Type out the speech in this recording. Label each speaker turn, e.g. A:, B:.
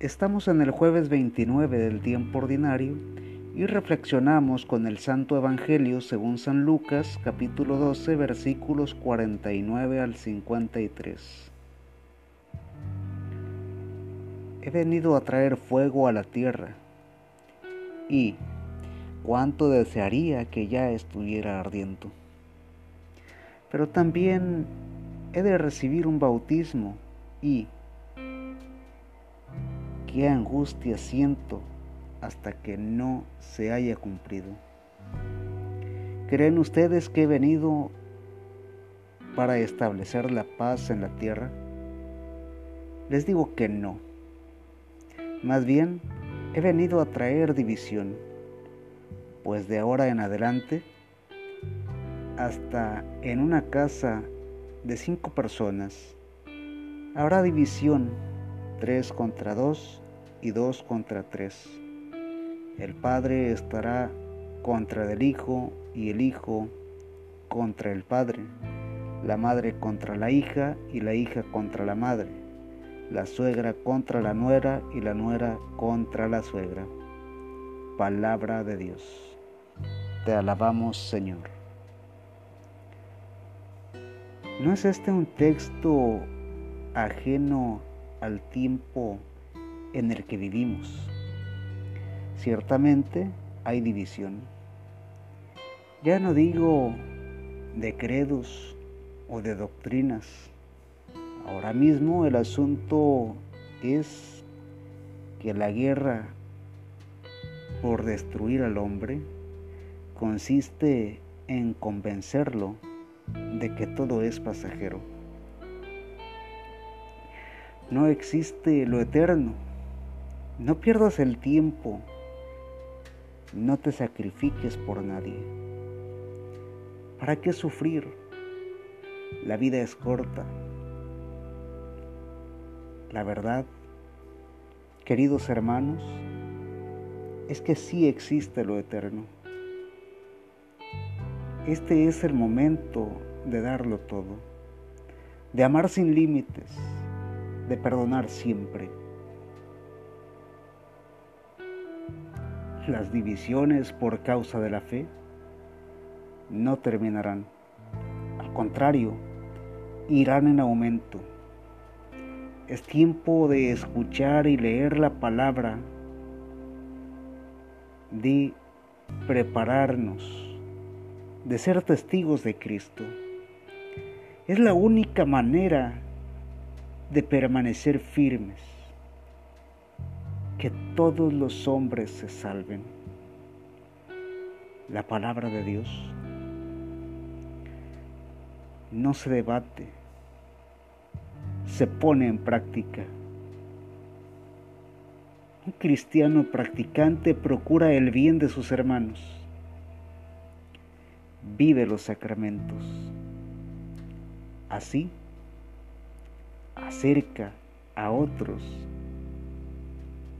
A: Estamos en el jueves 29 del tiempo ordinario y reflexionamos con el Santo Evangelio según San Lucas capítulo 12 versículos 49 al 53. He venido a traer fuego a la tierra y cuánto desearía que ya estuviera ardiendo. Pero también he de recibir un bautismo y qué angustia siento hasta que no se haya cumplido. ¿Creen ustedes que he venido para establecer la paz en la tierra? Les digo que no. Más bien, he venido a traer división, pues de ahora en adelante, hasta en una casa de cinco personas, habrá división tres contra dos y dos contra tres. El Padre estará contra el Hijo y el Hijo contra el Padre, la madre contra la hija y la hija contra la madre, la suegra contra la nuera y la nuera contra la suegra. Palabra de Dios. Te alabamos Señor. ¿No es este un texto ajeno al tiempo en el que vivimos. Ciertamente hay división. Ya no digo de credos o de doctrinas. Ahora mismo el asunto es que la guerra por destruir al hombre consiste en convencerlo de que todo es pasajero no existe lo eterno. No pierdas el tiempo. No te sacrifiques por nadie. ¿Para qué sufrir? La vida es corta. La verdad, queridos hermanos, es que sí existe lo eterno. Este es el momento de darlo todo, de amar sin límites, de perdonar siempre. Las divisiones por causa de la fe no terminarán. Al contrario, irán en aumento. Es tiempo de escuchar y leer la palabra, de prepararnos, de ser testigos de Cristo. Es la única manera de permanecer firmes, que todos los hombres se salven. La palabra de Dios no se debate, se pone en práctica. Un cristiano practicante procura el bien de sus hermanos, vive los sacramentos. Así, acerca a otros